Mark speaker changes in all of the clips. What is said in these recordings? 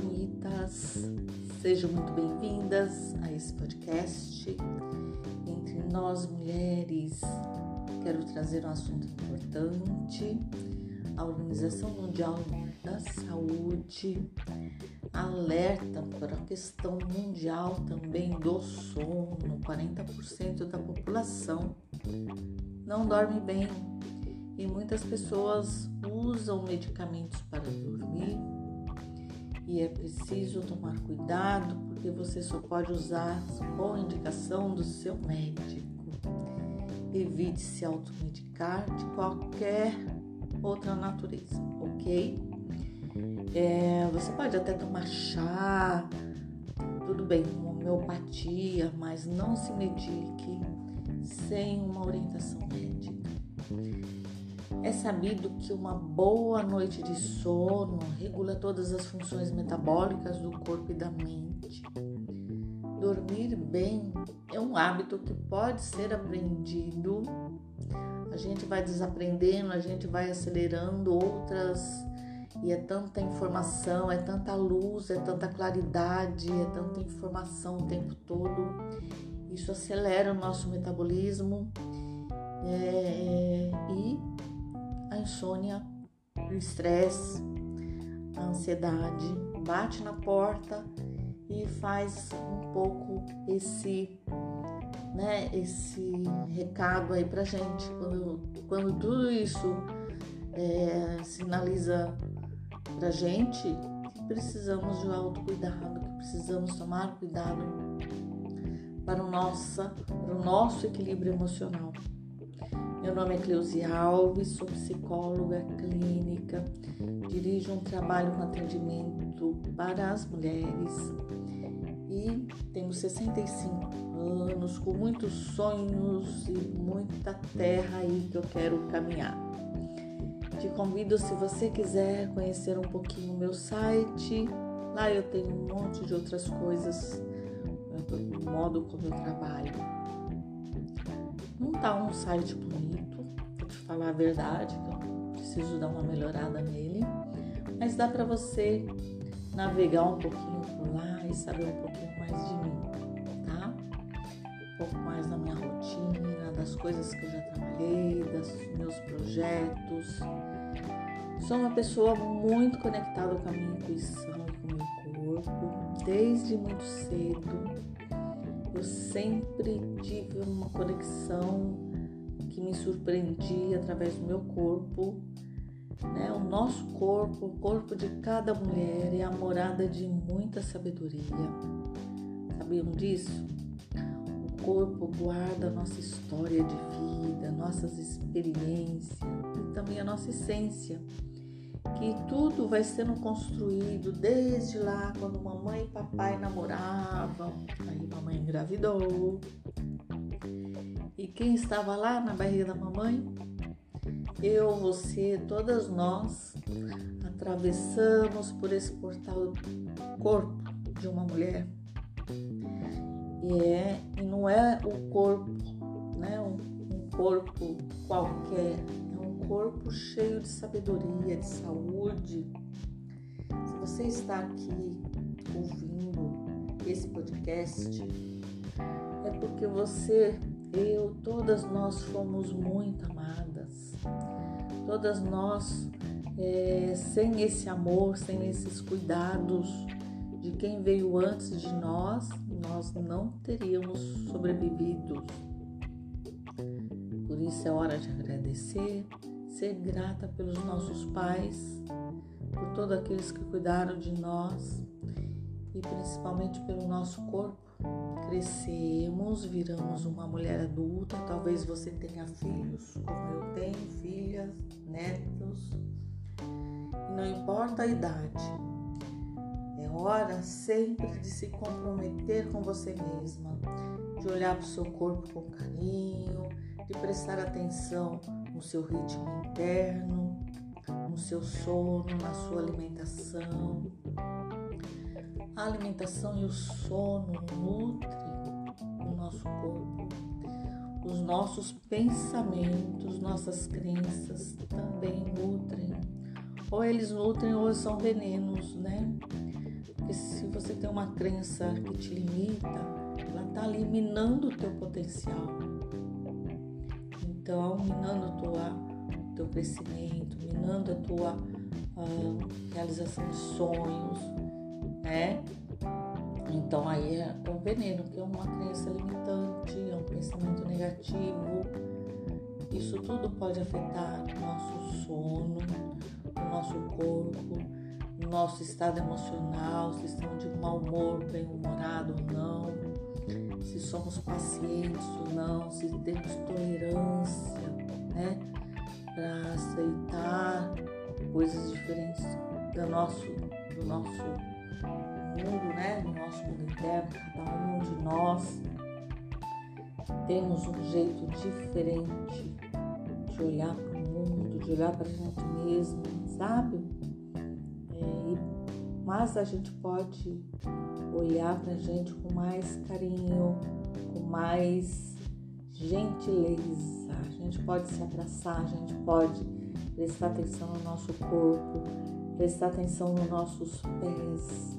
Speaker 1: bonitas! Sejam muito bem-vindas a esse podcast. Entre nós mulheres, quero trazer um assunto importante. A Organização Mundial da Saúde alerta para a questão mundial também do sono. 40% da população não dorme bem e muitas pessoas usam medicamentos para dormir e é preciso tomar cuidado porque você só pode usar com indicação do seu médico. Evite se automedicar de qualquer outra natureza, ok? É, você pode até tomar chá, tudo bem, homeopatia, mas não se medique sem uma orientação médica. É sabido que uma boa noite de sono regula todas as funções metabólicas do corpo e da mente. Dormir bem é um hábito que pode ser aprendido. A gente vai desaprendendo, a gente vai acelerando outras e é tanta informação, é tanta luz, é tanta claridade, é tanta informação o tempo todo. Isso acelera o nosso metabolismo é, é e a insônia, o estresse, a ansiedade bate na porta e faz um pouco esse né, esse recado aí pra gente. Quando, quando tudo isso é, sinaliza pra gente que precisamos de um autocuidado, que precisamos tomar cuidado para o, nossa, para o nosso equilíbrio emocional. Meu nome é Cleusi Alves, sou psicóloga clínica, dirijo um trabalho com atendimento para as mulheres e tenho 65 anos, com muitos sonhos e muita terra aí que eu quero caminhar. Te convido, se você quiser conhecer um pouquinho o meu site, lá eu tenho um monte de outras coisas, o modo como eu trabalho. Não tá um site bonito, falar a verdade, que eu preciso dar uma melhorada nele, mas dá para você navegar um pouquinho por lá e saber um pouquinho mais de mim, tá? Um pouco mais da minha rotina, das coisas que eu já trabalhei, dos meus projetos. Sou uma pessoa muito conectada com a minha intuição e com o meu corpo, desde muito cedo eu sempre tive uma conexão que me surpreendia através do meu corpo. Né? O nosso corpo, o corpo de cada mulher é a morada de muita sabedoria. Sabiam disso? O corpo guarda a nossa história de vida, nossas experiências e também a nossa essência que tudo vai sendo construído desde lá quando mamãe e papai namoravam. Aí mamãe engravidou. E quem estava lá na barriga da mamãe? Eu, você, todas nós atravessamos por esse portal do corpo de uma mulher. E, é, e não é o corpo, né? um, um corpo qualquer, corpo cheio de sabedoria, de saúde. Se você está aqui ouvindo esse podcast, é porque você, eu, todas nós fomos muito amadas. Todas nós, é, sem esse amor, sem esses cuidados de quem veio antes de nós, nós não teríamos sobrevivido. Por isso é hora de agradecer, ser grata pelos nossos pais, por todos aqueles que cuidaram de nós e principalmente pelo nosso corpo. Crescemos, viramos uma mulher adulta, talvez você tenha filhos, como eu tenho, filhas, netos, não importa a idade. É hora sempre de se comprometer com você mesma, de olhar para o seu corpo com carinho, de prestar atenção no seu ritmo interno, no seu sono, na sua alimentação. A alimentação e o sono nutrem o nosso corpo. Os nossos pensamentos, nossas crenças também nutrem. Ou eles nutrem ou são venenos, né? Porque se você tem uma crença que te limita, ela está eliminando o teu potencial. Então, minando o teu crescimento, minando a tua uh, realização de sonhos, né? Então aí é, é um veneno, que é uma crença limitante, é um pensamento negativo. Isso tudo pode afetar o nosso sono, o nosso corpo, nosso estado emocional, se estamos de mau humor, bem-humorado ou não, se somos pacientes ou não, se temos tolerância, né? Para aceitar coisas diferentes do nosso, do nosso mundo, né? No nosso mundo interno, cada um de nós temos um jeito diferente de olhar para o mundo, de olhar para a gente mesmo, sabe? É, mas a gente pode olhar para a gente com mais carinho, com mais gentileza. A gente pode se abraçar, a gente pode prestar atenção no nosso corpo, prestar atenção nos nossos pés.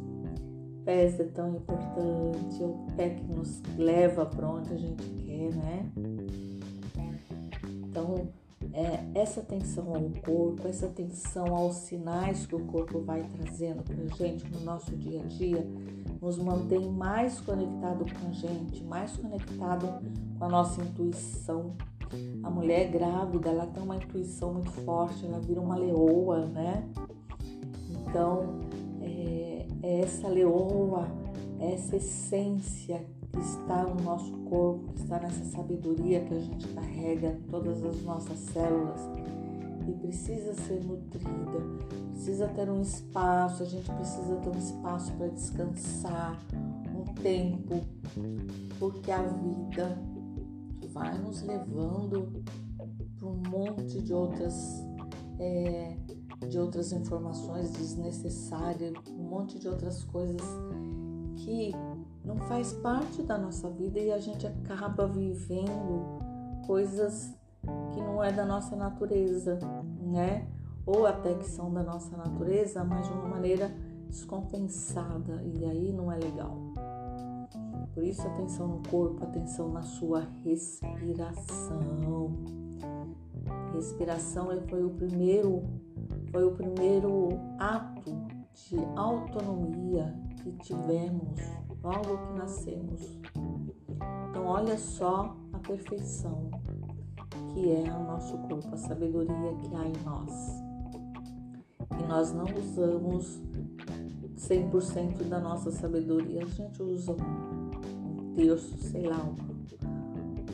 Speaker 1: Pés é tão importante, é o pé que nos leva para onde a gente quer, né? Então, é, essa atenção ao corpo, essa atenção aos sinais que o corpo vai trazendo para a gente no nosso dia a dia, nos mantém mais conectado com a gente, mais conectado com a nossa intuição, a mulher grávida, ela tem uma intuição muito forte, ela vira uma leoa, né? Então, é, é essa leoa, essa essência que está no nosso corpo, que está nessa sabedoria que a gente carrega em todas as nossas células e precisa ser nutrida, precisa ter um espaço, a gente precisa ter um espaço para descansar, um tempo, porque a vida vai nos levando para um monte de outras é, de outras informações desnecessárias, um monte de outras coisas que não faz parte da nossa vida e a gente acaba vivendo coisas que não é da nossa natureza, né? Ou até que são da nossa natureza, mas de uma maneira descompensada e aí não é legal. Por isso, atenção no corpo, atenção na sua respiração. Respiração foi o primeiro, foi o primeiro ato de autonomia que tivemos logo que nascemos. Então, olha só a perfeição que é o nosso corpo, a sabedoria que há em nós. E nós não usamos 100% da nossa sabedoria, a gente usa terço, sei lá,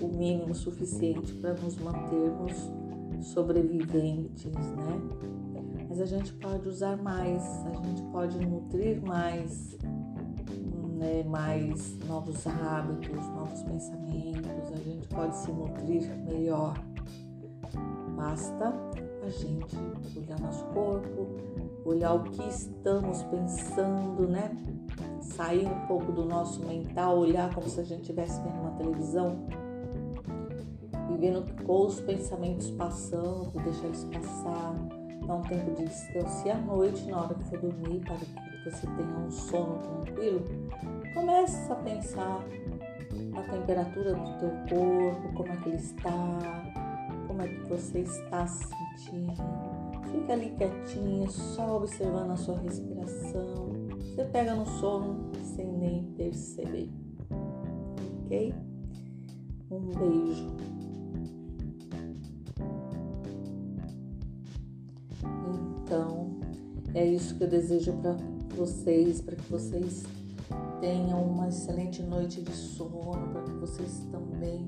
Speaker 1: o mínimo suficiente para nos mantermos sobreviventes, né? Mas a gente pode usar mais, a gente pode nutrir mais, né? mais novos hábitos, novos pensamentos, a gente pode se nutrir melhor. Basta a gente olhar nosso corpo, olhar o que estamos pensando, né? sair um pouco do nosso mental, olhar como se a gente estivesse vendo uma televisão e vendo os pensamentos passando, deixar eles passar, dar um tempo de descanso. E à noite, na hora que for dormir, para que você tenha um sono tranquilo, comece a pensar a temperatura do teu corpo, como é que ele está, como é que você está se sentindo. Fica ali quietinha, só observando a sua respiração você pega no sono sem nem perceber. Ok? Um beijo. Então, é isso que eu desejo para vocês, para que vocês tenham uma excelente noite de sono, para que vocês também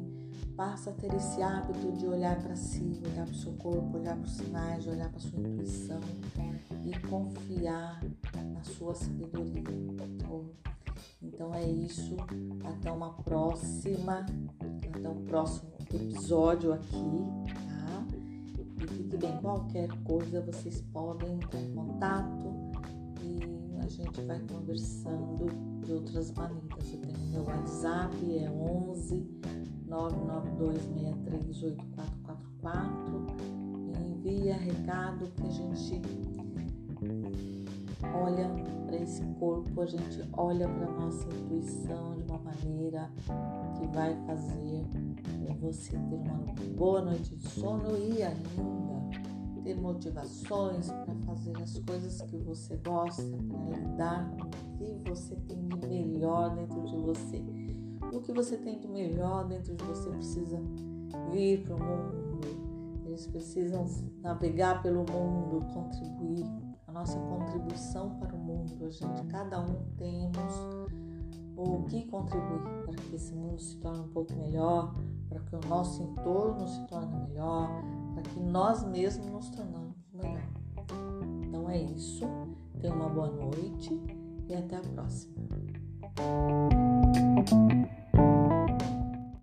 Speaker 1: passem a ter esse hábito de olhar para si, olhar para o seu corpo, olhar para os sinais, olhar para a sua intuição e confiar na sua sabedoria. Então é isso. Até uma próxima. Até o próximo episódio aqui, fique bem, qualquer coisa vocês podem entrar em contato e a gente vai conversando de outras maneiras. Eu tenho meu WhatsApp, é 11 992638444. Envia recado que a gente olha para esse corpo, a gente olha para nossa intuição de uma maneira que vai fazer você ter uma boa noite de sono e ainda motivações para fazer as coisas que você gosta, para lidar com o que você tem de melhor dentro de você. O que você tem de melhor dentro de você precisa vir para o mundo. Eles precisam navegar pelo mundo, contribuir. A nossa contribuição para o mundo, a gente, cada um temos o que contribuir para que esse mundo se torne um pouco melhor, para que o nosso entorno se torne melhor, para que nós mesmos nos tornamos melhor. Então é isso. Tenha uma boa noite e até a próxima.